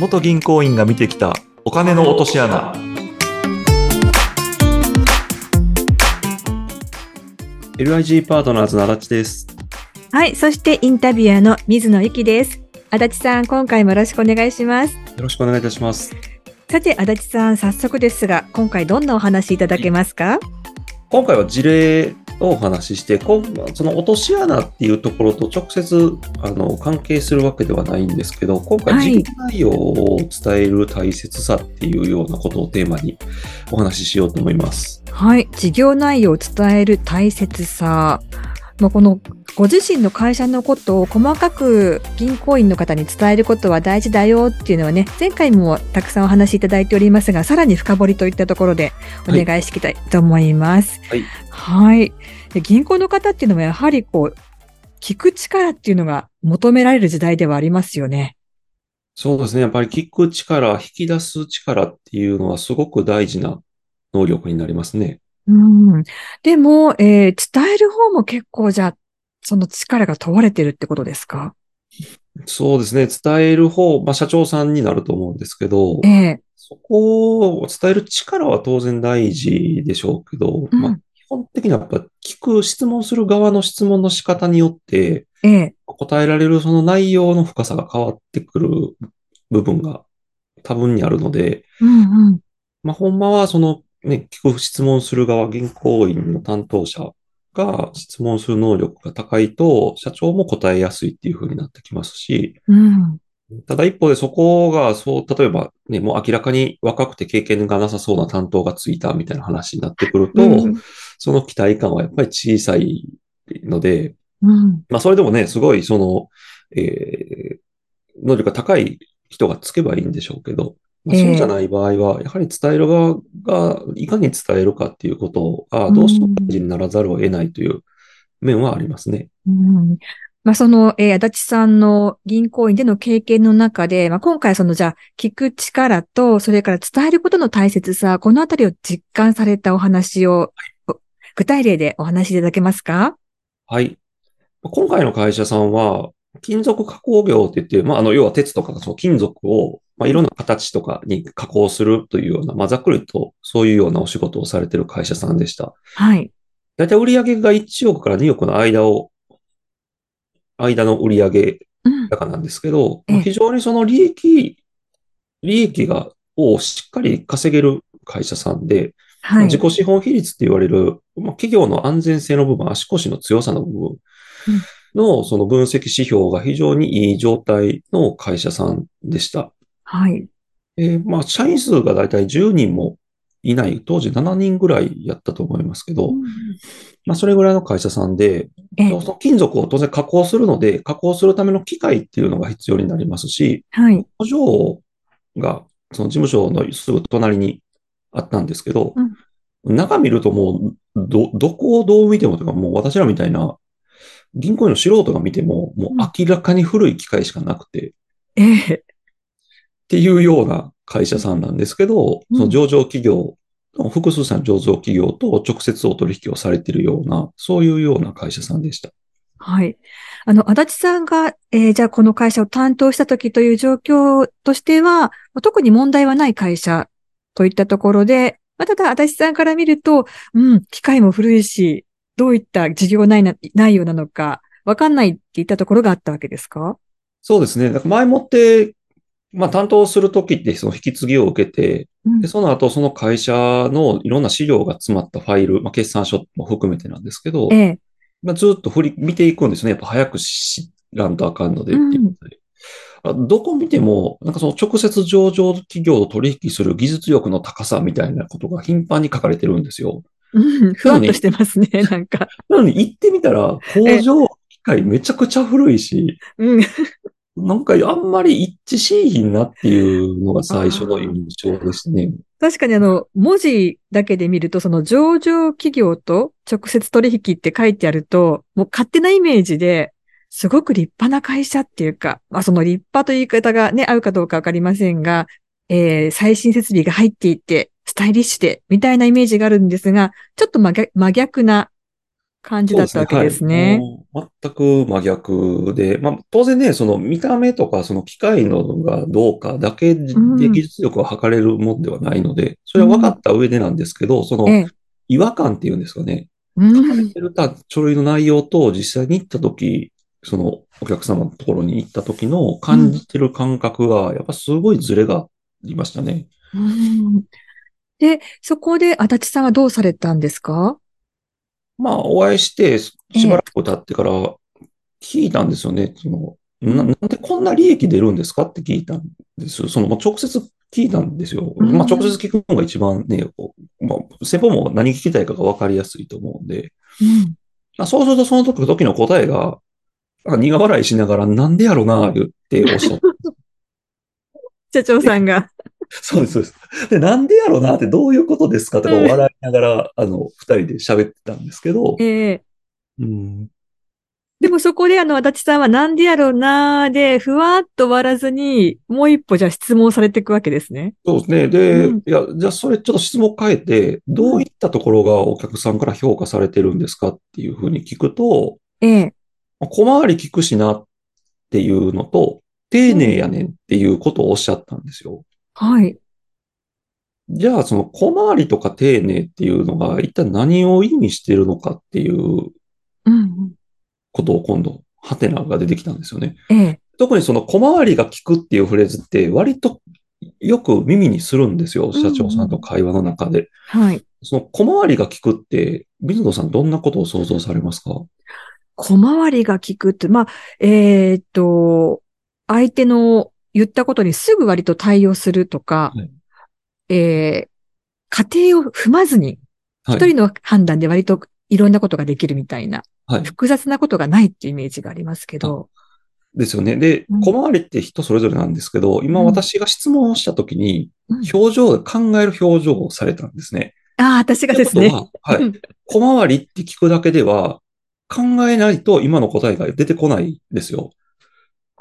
元銀行員が見てきたお金の落とし穴 LIG パートナーズの足立です。はい。そしてインタビュアーの水野ゆきです。足立さん、今回もよろしくお願いします。よろしくお願いいたします。さて、足立さん、早速ですが、今回どんなお話いただけますか？今回は事例をお話しして、その落とし穴っていうところと直接あの関係するわけではないんですけど、今回事業内容を伝える大切さっていうようなことをテーマにお話ししようと思います。はい。事業内容を伝える大切さ。まあ、この、ご自身の会社のことを細かく銀行員の方に伝えることは大事だよっていうのはね、前回もたくさんお話しいただいておりますが、さらに深掘りといったところでお願いしていきたいと思います。はい。はい。で銀行の方っていうのはやはりこう、聞く力っていうのが求められる時代ではありますよね。そうですね。やっぱり聞く力、引き出す力っていうのはすごく大事な能力になりますね。うん。でも、えー伝える方も結構じゃあ、その力が問われてるってことですか？そうですね。伝える方、まあ、社長さんになると思うんですけどえ、えそこを伝える力は当然大事でしょうけど、うんまあ、基本的にはやっぱ聞く、質問する側の質問の仕方によって、ええ答えられるその内容の深さが変わってくる部分が多分にあるので、うんうん。まあ、ほんまはそのね、聞く質問する側、銀行員の担当者が質問する能力が高いと、社長も答えやすいっていう風になってきますし、うん。ただ一方でそこが、そう、例えばね、もう明らかに若くて経験がなさそうな担当がついたみたいな話になってくると、うんその期待感はやっぱり小さいので、うん。まあそれでもね、すごいその、えー、能力が高い人がつけばいいんでしょうけど、まあ、ええそうじゃない場合は、やはり伝える側がいかに伝えるかっていうことがどうしても大事にならざるを得ないという面はありますね。うん。まあ、その、えー足立さんの銀行員での経験の中で、まあ、今回その、じゃあ、聞く力と、それから伝えることの大切さ、このあたりを実感されたお話を、お具体例でお話しいただけますか？はい。今回の会社さんは、金属加工業って言って、まあ、あの、要は鉄とかその金属を、まあ、いろんな形とかに加工するというような、まあ、ざっくりとそういうようなお仕事をされている会社さんでした。はい。だいたい売上が1億から2億の間を、間の売上うん。高なんですけど、ええまあ非常にその利益、利益が、をしっかり稼げる会社さんで、はい。自己資本比率って言われる、まあ、企業の安全性の部分、足腰の強さの部分のその分析指標が非常にいい状態の会社さんでした。はい。えーまあ、社員数がだいたい10人もいない、当時7人ぐらいやったと思いますけど、まあ、それぐらいの会社さんで、ええその金属を当然加工するので、加工するための機械っていうのが必要になりますし、はい。工場が、その事務所のすぐ隣にあったんですけど、中見るともう、ど、どこをどう見てもとか、もう私らみたいな、銀行員の素人が見ても、もう明らかに古い機械しかなくて、っええていうような会社さんなんですけど、うんその上場企業、複数社の上場企業と直接お取引をされているような、そういうような会社さんでした。はい。あの、足立さんが、えーじゃあこの会社を担当した時という状況としては、特に問題はない会社といったところで、まあ、ただ足立さんから見ると、うん、機械も古いし、どういった事業内な内容なのか、わかんないっていったところがあったわけですか？そうですね。前もって、まあ担当するときってその引き継ぎを受けて、うんで、その後その会社のいろんな資料が詰まったファイル、まあ決算書も含めてなんですけど、ええ。まあ、ずっと振り、見ていくんですね。やっぱ早く知らんとあかんのでっていうことで。あどこ見ても、なんかその直接上場企業と取引する技術力の高さみたいなことが頻繁に書かれてるんですよ。うん、ふわっとしてますね、なんか。なのに行ってみたら、工場機械めちゃくちゃ古いし、うん。なんかあんまり一致しいひんなっていうのが最初の印象ですね。確かにあの、文字だけで見ると、その上場企業と直接取引って書いてあると、もう勝手なイメージで、すごく立派な会社っていうか、まあその立派という言い方がね、合うかどうかわかりませんが、えー最新設備が入っていて、スタイリッシュで、みたいなイメージがあるんですが、ちょっと真逆真逆な感じだったわけですね。もう全く真逆で、まあ、当然ね、その見た目とか、その機械のがどうかだけでうん技術力を測れるもんではないので、それは分かった上でなんですけど、そのええ。違和感っていうんですかね、うん。てるた書類の内容と実際に行った時、そのお客様のところに行った時の感じてる感覚が、やっぱすごいズレがありましたね。うんで、そこで足立さんはどうされたんですか？まあ、お会いして、しばらく経ってから聞いたんですよね。その、な、なんでこんな利益出るんですかって聞いたんですよ。その、まあ、直接聞いたんですよ。うんまあ、直接聞くのが一番ね、こうまあ、先方も何聞きたいかが分かりやすいと思うんで、うん。まあ、そうするとその時時の答えが、苦笑いしながら、なんでやろな、言っておっしゃって。社長さんが。そうです、そうです。で、なんでやろなってどういうことですかとかうん笑いながら、あの、二人で喋ってたんですけど、ええうん、でもそこであの、足立さんはなんでやろうなーで、ふわっと終わらずに、もう一歩じゃあ質問されていくわけですね。そうですね。で、うんいや、じゃあそれちょっと質問変えて、どういったところがお客さんから評価されてるんですかっていうふうに聞くと、ええ。まあ小回り聞くしなっていうのと、丁寧やねんっていうことをおっしゃったんですよ。はい。じゃあ、その小回りとか丁寧っていうのが一体何を意味してるのかっていううんうん。ことを今度、ハテナが出てきたんですよね。ええ。特にその小回りが効くっていうフレーズって割とよく耳にするんですよ。社長さんと会話の中で。はい。その小回りが効くって、水野さんどんなことを想像されますか？小回りが効くって、まあ、えーっと、相手の言ったことにすぐ割と対応するとか、はいえー過程を踏まずに、はい。一人の判断で割といろんなことができるみたいな、はい。複雑なことがないっていうイメージがありますけど、ですよね。でうん、小回りって人それぞれなんですけど、今うん私が質問をしたときに、うん表情、考える表情をされたんですね。ああ、私がですね。は、はうい。小回りって聞くだけでは、考えないと今の答えが出てこないんですよ。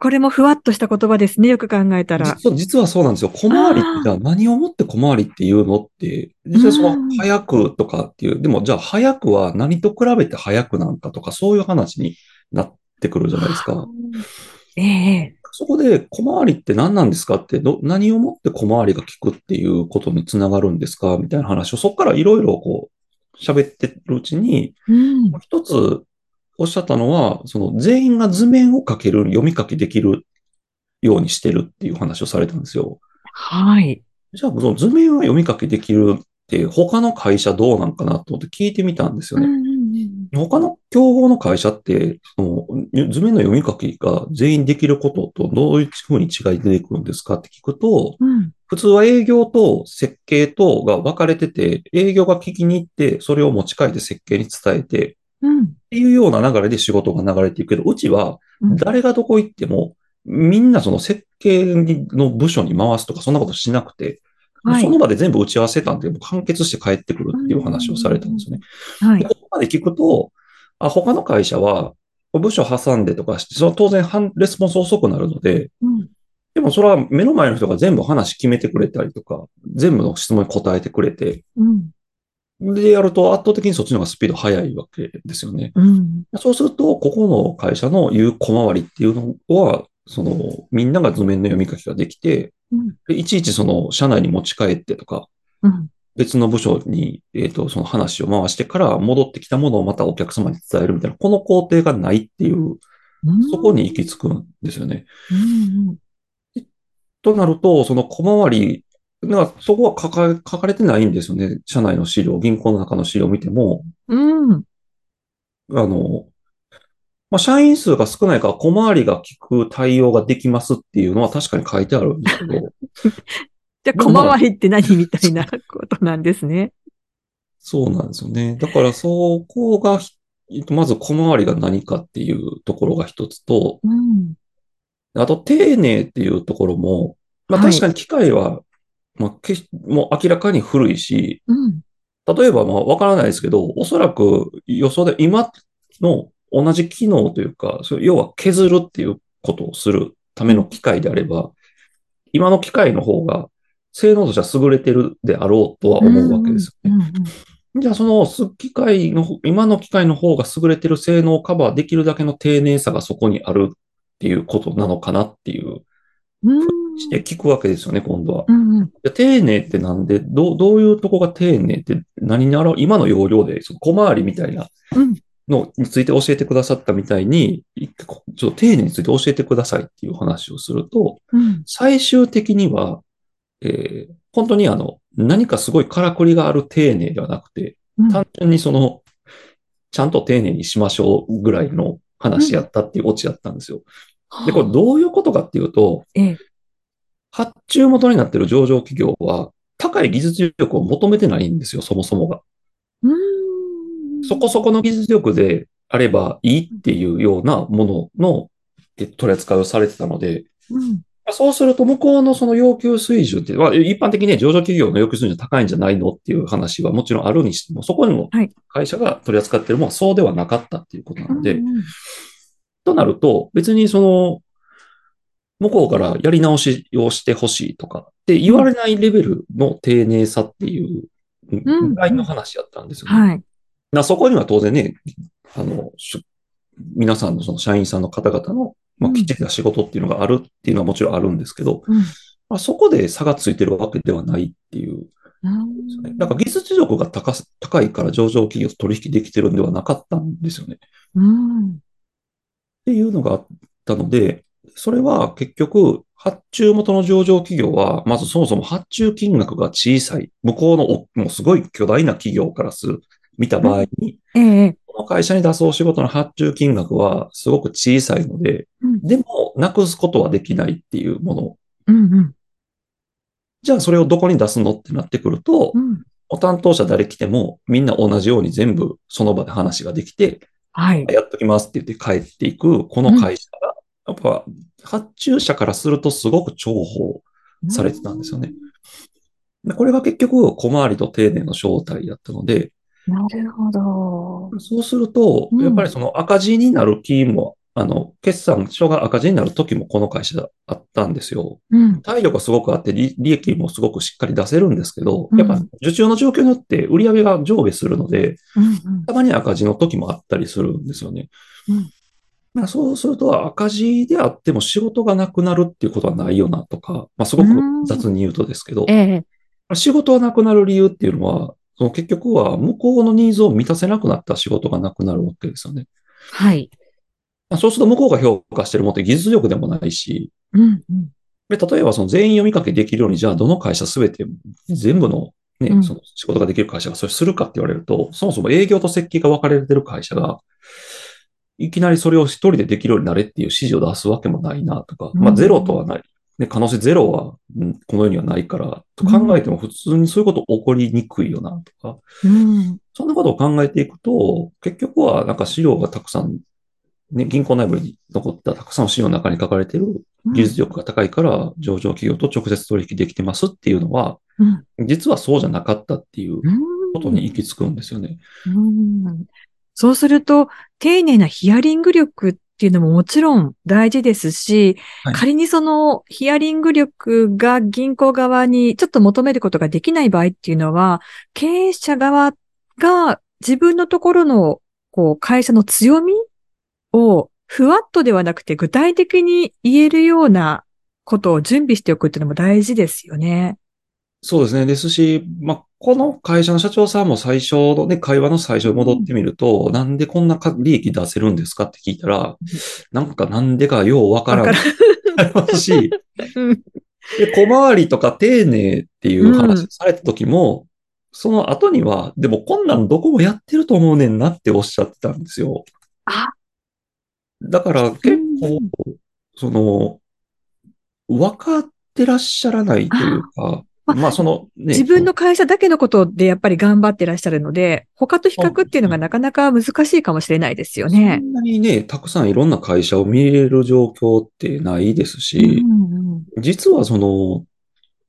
これもふわっとした言葉ですね。よく考えたら。実は実はそうなんですよ。小回りってじゃあ何をもって小回りっていうのって、実はそのうん早くとかっていう、でもじゃあ早くは何と比べて早くなんかとかそういう話になってくるじゃないですか。ええそこで小回りって何なんですかってど、何をもって小回りが効くっていうことにつながるんですかみたいな話をそこからいろいろこう喋ってるうちに、うん。一つおっしゃったのは、その全員が図面を書ける、読み書きできるようにしてるっていう話をされたんですよ。はい。じゃあ、その図面は読み書きできるって、他の会社どうなんかなと思って聞いてみたんですよね。うんうんうん他の競合の会社って、その図面の読み書きが全員できることとどういうふうに違い出てくるんですかって聞くと、うん普通は営業と設計とが分かれてて、営業が聞きに行って、それを持ち帰って設計に伝えて、うんっていうような流れで仕事が流れていくけど、うちはうん。誰がどこ行っても、みんなその設計の部署に回すとか、そんなことしなくて、はい。その場で全部打ち合わせたんで、完結して帰ってくるっていう話をされたんですよね。はい。で。ここまで聞くと、あ、他の会社は、部署挟んでとかして、その当然反レスポンス遅くなるので、うん。でもそれは目の前の人が全部話決めてくれたりとか、全部の質問に答えてくれて、うんでやると圧倒的にそっちの方がスピード速いわけですよね。うん。そうすると、ここの会社の言う小回りっていうのは、その、みんなが図面の読み書きができて、うん。でいちいちその、社内に持ち帰ってとか、うん。別の部署に、えっ、と、その話を回してから戻ってきたものをまたお客様に伝えるみたいな、この工程がないっていう、うん。そこに行き着くんですよね。うん。となると、その小回り、なんかそこは書か書かれてないんですよね。社内の資料、銀行の中の資料を見ても、うん。うんあの、まあ、社員数が少ないから小回りが効く対応ができますっていうのは確かに書いてあるんですけど、じゃあ、小回りって何みたいなことなんですね。そうなんですよね。だからそこがひ、まず小回りが何かっていうところが一つと、うん。あと丁寧っていうところも、まあはい。確かに機械は、まあ、けもう明らかに古いし、うん例えばまあわからないですけど、おそらく予想で今の同じ機能というか、それ要は削るっていうことをするための機械であれば、今の機械の方が性能としては優れてるであろうとは思うわけですよね。うんうんじゃあその機械の、今の機械の方が優れてる性能をカバーできるだけの丁寧さがそこにあるっていうことなのかなっていう、うん。して聞くわけですよね、今度は。うんうん。で丁寧ってなんで、どう、どういうとこが丁寧って何にあら、今の要領で、その小回りみたいなうん。のについて教えてくださったみたいに、ちょっと丁寧について教えてくださいっていう話をすると、うん。最終的には、えー本当にあの、何かすごいからくりがある丁寧ではなくて、うん単純にその、ちゃんと丁寧にしましょうぐらいの話やったっていうオチやったんですよ。で、これどういうことかっていうと、ええ。発注元になってる上場企業は、高い技術力を求めてないんですよ、そもそもが。うん。そこそこの技術力であればいいっていうようなもののえ取り扱いをされてたので、うん。そうすると向こうのその要求水準って、まあ、一般的にね、上場企業の要求水準高いんじゃないのっていう話はもちろんあるにしても、そこにもはい会社が取り扱ってるものはそうではなかったっていうことなので、うんとなると、別にその、向こうからやり直しをしてほしいとかって言われないレベルの丁寧さっていうんぐらいの話やったんですよね。はい。なそこには当然ね、あの、し皆さんのその社員さんの方々の、まあ、うんきっちりした仕事っていうのがあるっていうのはもちろんあるんですけど、うん。まあ、そこで差がついてるわけではないっていう。うんなんか技術力が高す高いから上場企業と取引できてるんではなかったんですよね。っうん。ていうのがあったので、それは結局、発注元の上場企業は、まずそもそも発注金額が小さい、向こうのおもうすごい巨大な企業からする、見た場合に、ええ。この会社に出すお仕事の発注金額はすごく小さいので、うんでも、なくすことはできないっていうもの。うんうん。じゃあ、それをどこに出すのってなってくると、うん。お担当者誰来ても、みんな同じように全部その場で話ができて、はい。やっときますって言って帰っていく、この会社が、やっぱ、発注者からするとすごく重宝されてたんですよね。でこれが結局、小回りと丁寧の正体だったので、なるほど。そうすると、うんやっぱりその赤字になる気も、あの、決算書が赤字になる時もこの会社あったんですよ。うん。体力がすごくあって、利利益もすごくしっかり出せるんですけど、うんやっぱ受注の状況によって売り上げが上下するので、うんたまに赤字の時もあったりするんですよね。うんまあそうすると赤字であっても仕事がなくなるっていうことはないよなとか、まあすごく雑に言うとですけどえ、え。仕事がなくなる理由っていうのは、その結局は向こうのニーズを満たせなくなった仕事がなくなるわけですよね。はい。まあそうすると向こうが評価してるものって技術力でもないし、うんうん。で例えばその全員読みかけできるように、じゃあどの会社すべて全部のね、うんその仕事ができる会社がそれするかって言われると、そもそも営業と設計が分かれてる会社が、いきなりそれを一人でできるようになれっていう指示を出すわけもないなとか、まあうんゼロとはない。ね、可能性ゼロは、うんこの世にはないから、と考えても普通にそういうこと起こりにくいよなとか、うん。そんなことを考えていくと、結局はなんか資料がたくさん、ね、銀行内部に残ったたくさんの資料の中に書かれている技術力が高いから上場企業と直接取引できてますっていうのは、うん。実はそうじゃなかったっていううん。ことに行き着くんですよね。うんそうすると、丁寧なヒアリング力っていうのももちろん大事ですし、はい仮にそのヒアリング力が銀行側にちょっと求めることができない場合っていうのは、経営者側が自分のところのこう会社の強みをふわっとではなくて具体的に言えるようなことを準備しておくっていうのも大事ですよね。そうですね。ですし、まあ、この会社の社長さんも最初のね、会話の最初に戻ってみると、なんでこんなか利益出せるんですかって聞いたら、なんかなんでかようわからわないからし、うん。で、小回りとか丁寧っていう話された時も、その後には、でもこんなんどこもやってると思うねんなっておっしゃってたんですよ。あ。だから結構、その、分かってらっしゃらないというか、あまあそのね、自分の会社だけのことでやっぱり頑張ってらっしゃるので、他と比較っていうのがなかなか難しいかもしれないですよねそ。んなにね、たくさんいろんな会社を見れる状況ってないですうし、んうん実はその、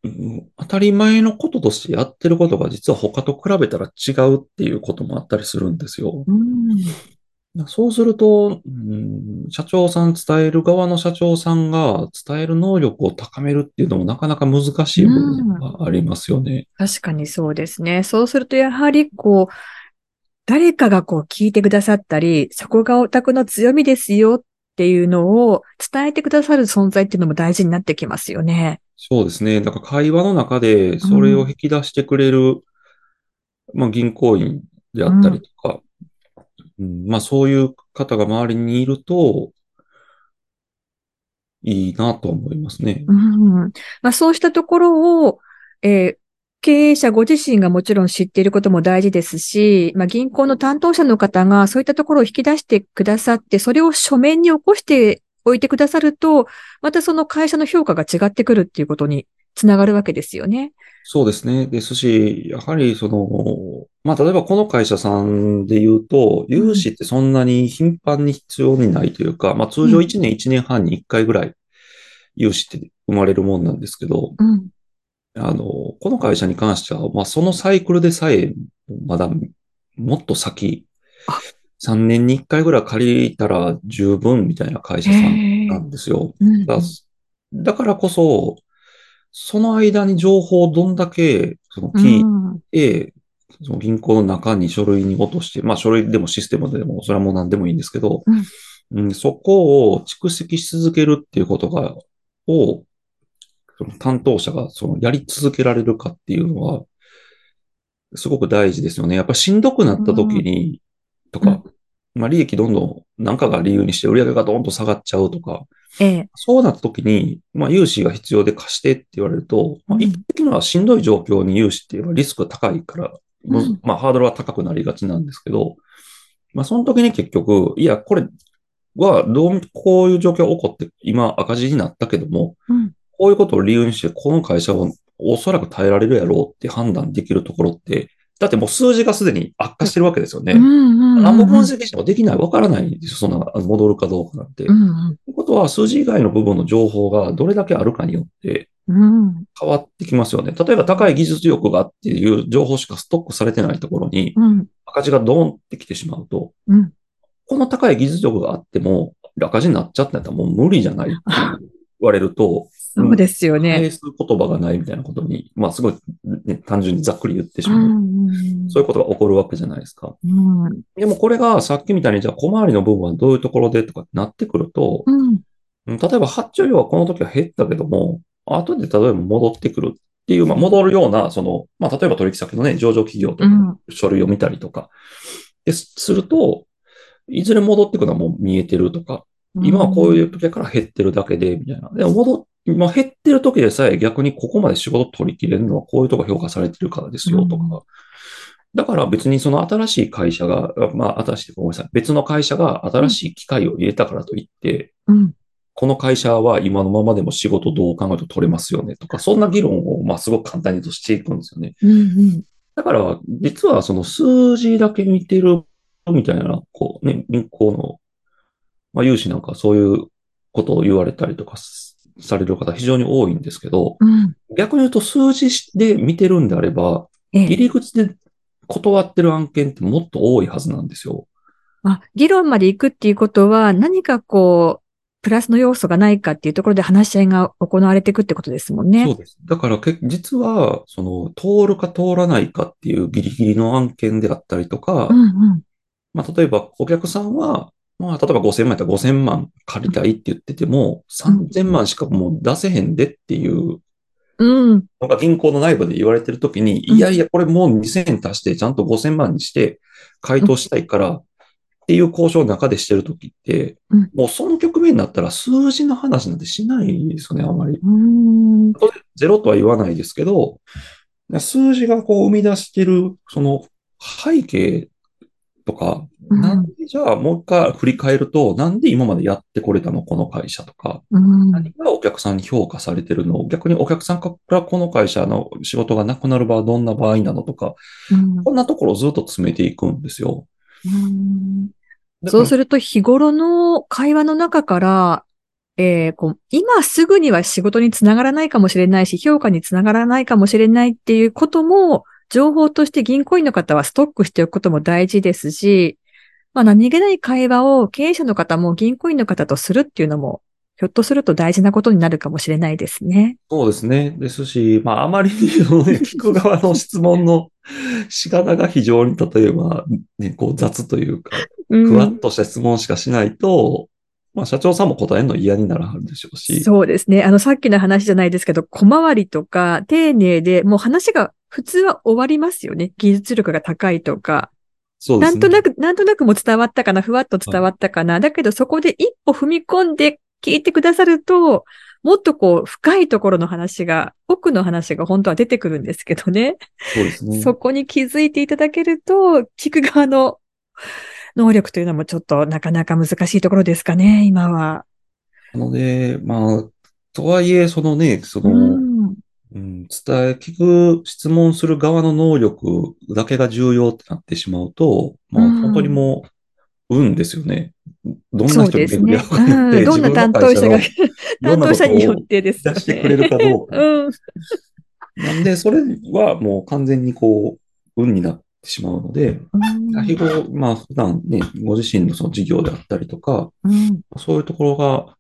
うん当たり前のこととしてやってることが実は他と比べたら違うっていうこともあったりするんですよ。うんそうすると、うん社長さん、伝える側の社長さんが伝える能力を高めるっていうのもなかなか難しい部分がありますよね。確かにそうですね。そうすると、やはり、こう、誰かがこう聞いてくださったり、そこがオタクの強みですよっていうのを伝えてくださる存在っていうのも大事になってきますよね。そうですね。だから会話の中でそれを引き出してくれる、まあ銀行員であったりとか、うんまあそういう方が周りにいるといいなと思いますね。うんまあ、そうしたところを、えー経営者ご自身がもちろん知っていることも大事ですし、まあ、銀行の担当者の方がそういったところを引き出してくださって、それを書面に起こしておいてくださると、またその会社の評価が違ってくるっていうことにつながるわけですよね。そうですね。ですし、やはりその、まあ例えばこの会社さんで言うと、融資ってそんなに頻繁に必要にないというか、まあ通常1年1年半に1回ぐらい融資って生まれるもんなんですけど、うん。あの、この会社に関しては、まあ、そのサイクルでさえ、まだ、もっと先あ、3年に1回ぐらい借りたら十分みたいな会社さんなんですよ。うんだだからこそ、その間に情報をどんだけ、その聞いうん。て、その銀行の中に書類に落として、まあ書類でもシステムでも、それはもう何でもいいんですけど、うん、そこを蓄積し続けるっていうことが、を、その担当者がそのやり続けられるかっていうのは、すごく大事ですよね。やっぱしんどくなった時に、とか、まあ利益どんどん何かが理由にして売り上げがどんと下がっちゃうとか、ええ。そうなった時に、まあ融資が必要で貸してって言われると、まあうん一般的にはしんどい状況に融資っていうのはリスクが高いから、まあハードルは高くなりがちなんですけど、まあその時に結局、いや、これはどう、こういう状況が起こって今赤字になったけども、うんこういうことを理由にして、この会社をおそらく耐えられるやろうって判断できるところって、だってもう数字がすでに悪化してるわけですよね。何も分析してもできない、わからないんですよ。そんな、戻るかどうかなんて。というんうんうことは、数字以外の部分の情報がどれだけあるかによってうん変わってきますよね。例えば高い技術力がっていう情報しかストックされてないところにうん赤字がドーンってきてしまうと、うんこの高い技術力があっても赤字になっちゃったらもう無理じゃないって言われると、そうですよね。返す言葉がないみたいなことに、まあすごい、ね、単純にざっくり言ってしまう。うんうんそういうことが起こるわけじゃないですか。うんでもこれがさっきみたいにじゃあ小回りの部分はどういうところでとかなってくると、うんうん例えば発注量はこの時は減ったけども、後で例えば戻ってくるっていう、まあ戻るような、その、まあ例えば取引先のね、上場企業とかうん。書類を見たりとか、ですすると、いずれ戻ってくるのはもう見えてるとか、今はこういう時だから減ってるだけで、みたいな。でも戻っ、まあ減ってる時でさえ逆にここまで仕事取り切れるのはこういうとこ評価されてるからですよとか。うんだから別にその新しい会社が、まあ新しい、ごめんなさい。別の会社が新しい機械を入れたからといって、うんこの会社は今のままでも仕事どう考えると取れますよねとか、そんな議論をまあすごく簡単にとしていくんですよね。うんうんだから、実はその数字だけ見てるみたいな、こうね、銀行の、まあ、融資なんかそういうことを言われたりとかすされる方非常に多いんですけど、うん逆に言うと数字で見てるんであれば、ええ入り口で断ってる案件ってもっと多いはずなんですよ。あ、議論まで行くっていうことは、何かこう、プラスの要素がないかっていうところで話し合いが行われていくってことですもんね。そうです。だからけ、実は、その、通るか通らないかっていうギリギリの案件であったりとか、うんうん。まあ、例えば、お客さんは、まあ、例えば5000万やったら5000万借りたいって言ってても、3000万しかもう出せへんでっていううん。のが銀行の内部で言われてるときに、うんいやいや、これもう2000円足してちゃんと5000万にして回答したいからっていう交渉の中でしてるときって、うんもうその局面になったら数字の話なんてしないですよね、あまり。うん。ゼロとは言わないですけど、数字がこう生み出してる、その背景とか、うんなんでじゃあもう一回振り返ると、なんで今までやってこれたの、この会社とか、うん。何がお客さんに評価されてるの逆にお客さんからこの会社の仕事がなくなる場合はどんな場合なのとか、うんこんなところをずっと詰めていくんですよ。そうすると日頃の会話の中から、えーこう今すぐには仕事につながらないかもしれないし、評価につながらないかもしれないっていうことも、情報として銀行員の方はストックしておくことも大事ですし、まあ何気ない会話を経営者の方も銀行員の方とするっていうのも、ひょっとすると大事なことになるかもしれないですね。そうですね。ですし、まあ、あまりに聞く側の質問の仕方が非常に、例えば、ね、こう雑というか、うんふわっとした質問しかしないと、まあ、社長さんも答えるの嫌にならはるでしょうし。そうですね。あの、さっきの話じゃないですけど、小回りとか、丁寧で、もう話が普通は終わりますよね。技術力が高いとか。そうですね。なんとなく、なんとなくも伝わったかな、ふわっと伝わったかな。だけど、そこで一歩踏み込んで聞いてくださると、もっとこう、深いところの話が、奥の話が本当は出てくるんですけどね。そうですね。そこに気づいていただけると、聞く側の能力というのもちょっとなかなか難しいところですかね、今は。なので、まあ、とはいえ、そのね、その、うん。うん、伝え、聞く、質問する側の能力だけが重要ってなってしまうと、まあ、うん本当にもう、運ですよね。どんなそう人にですね。巡り合うかによって、うん。どんな担当者が、担当者によっ会てですよね。出してくれるかどうか。うん。なんで、それはもう完全にこう、運になってしまうので、日頃、まあ、普段ね、ご自身のその事業であったりとか、うん。そういうところが、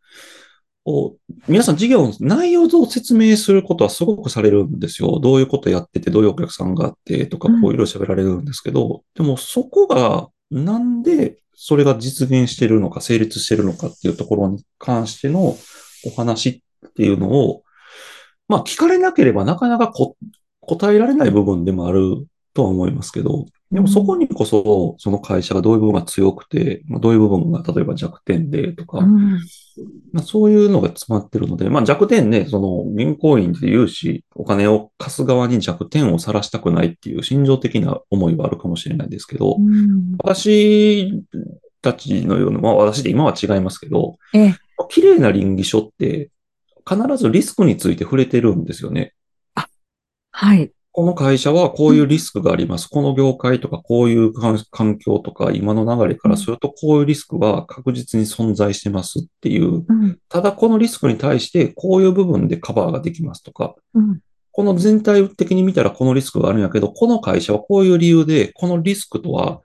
こう皆さん事業の内容を説明することはすごくされるんですよ。どういうことやってて、どういうお客さんがあってとか、うんこういろいろ喋られるんですけど、でもそこがなんでそれが実現してるのか、成立してるのかっていうところに関してのお話っていうのを、まあ聞かれなければなかなか答えられない部分でもあるとは思いますけど、でもそこにこそ、その会社がどういう部分が強くて、どういう部分が例えば弱点でとか、う。まあ、そういうのが詰まってるので、まあ弱点ね、その銀行員で言うし、お金を貸す側に弱点を晒したくないっていう心情的な思いはあるかもしれないですけど、うん私たちのような、まあ私で今は違いますけど、ええ。綺麗な倫理書って必ずリスクについて触れてるんですよね。はい。この会社はこういうリスクがあります。この業界とかこういう環環境とか今の流れからするとこういうリスクは確実に存在してますっていううん。ただこのリスクに対してこういう部分でカバーができますとか、うん。この全体的に見たらこのリスクがあるんやけど、この会社はこういう理由で、このリスクとは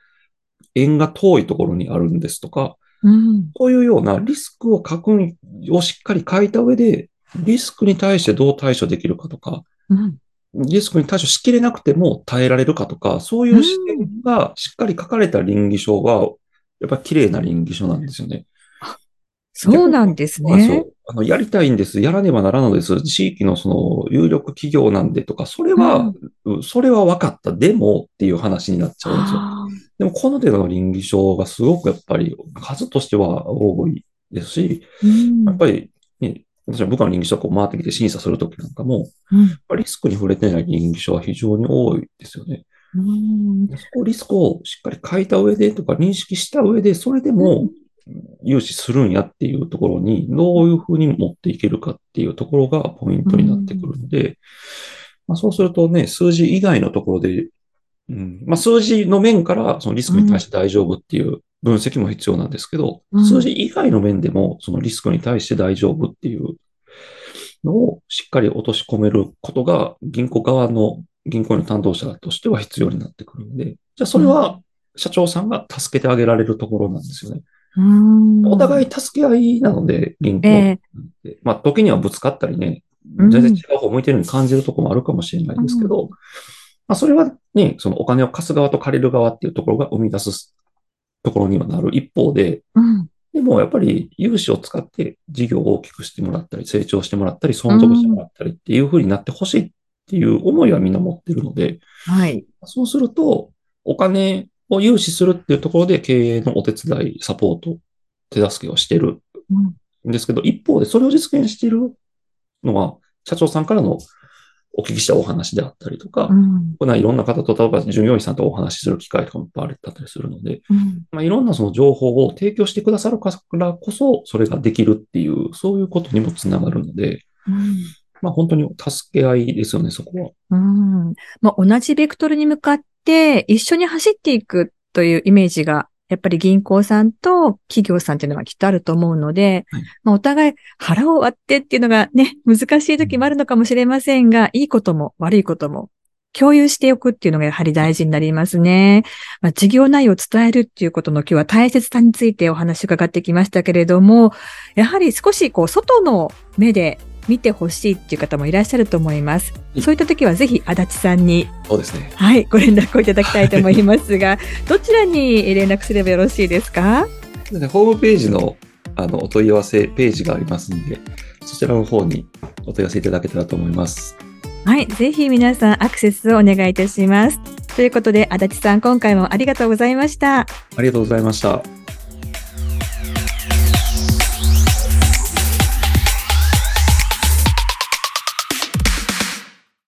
縁が遠いところにあるんですとか、うん。こういうようなリスクを確認をしっかり書いた上で、リスクに対してどう対処できるかとか、うん。リスクに対処しきれなくても耐えられるかとか、そういう視点がしっかり書かれた倫理書が、やっぱり綺麗な倫理書なんですよね。そうなんですね。あの、やりたいんです。やらねばならないのです。地域のその、有力企業なんでとか、それは、それは分かった。でもっていう話になっちゃうんですよ。あでも、この手の倫理書がすごくやっぱり、数としては多いですし、ーうんやっぱり、ね、私は部下の倫理書をこう回ってきて審査するときなんかも、うん。リスクに触れてない倫理書は非常に多いですよね。うん。そこリスクをしっかり書いた上でとか認識した上で、それでも融資するんやっていうところに、どういうふうに持っていけるかっていうところがポイントになってくるんで、まあ、そうするとね、数字以外のところで、うん。まあ、数字の面からそのリスクに対して大丈夫っていう分析も必要なんですけど、うん。数字以外の面でもそのリスクに対して大丈夫っていうのをしっかり落とし込めることが銀行側の銀行の担当者としては必要になってくるんで、じゃあそれは社長さんが助けてあげられるところなんですよね。うん。お互い助け合いなので、銀行えって。まあ時にはぶつかったりね、うん。全然違う方向いてるように感じるところもあるかもしれないですけど、まあそれはね、そのお金を貸す側と借りる側っていうところが生み出すところにはなる一方で、うん。でもやっぱり融資を使って事業を大きくしてもらったり、成長してもらったり、存続してもらったりっていう風になってほしいっていう思いはみんな持ってるので、はい。そうすると、お金を融資するっていうところで経営のお手伝い、サポート、手助けをしてる。うんん。ですけど、一方でそれを実現しているのは、社長さんからのお聞きしたお話であったりとか、うん。こんないろんな方と、例えば従業員さんとお話しする機会とかもいっぱいあったりするので、うん。まあ、いろんなその情報を提供してくださるからこそ、それができるっていう、そういうことにもつながるので、うん。まあ本当に助け合いですよね、そこは。うん。まあ、同じベクトルに向かって一緒に走っていくというイメージが、やっぱり銀行さんと企業さんっていうのはきっとあると思うので、はいまあ、お互い腹を割ってっていうのがね、難しい時もあるのかもしれませんが、いいことも悪いことも共有しておくっていうのがやはり大事になりますね。まあ、事業内容を伝えるっていうことの今日は大切さについてお話伺ってきましたけれども、やはり少しこう外の目で見てほしいっていう方もいらっしゃると思います。そういった時はぜひ足立さんに、そうですね。はい、ご連絡をいただきたいと思いますが、どちらに連絡すればよろしいですか？でホームページのあのお問い合わせページがありますんで、そちらの方にお問い合わせいただけたらと思います。はい、ぜひ皆さんアクセスをお願いいたします。ということで、足立さん、今回もありがとうございました。ありがとうございました。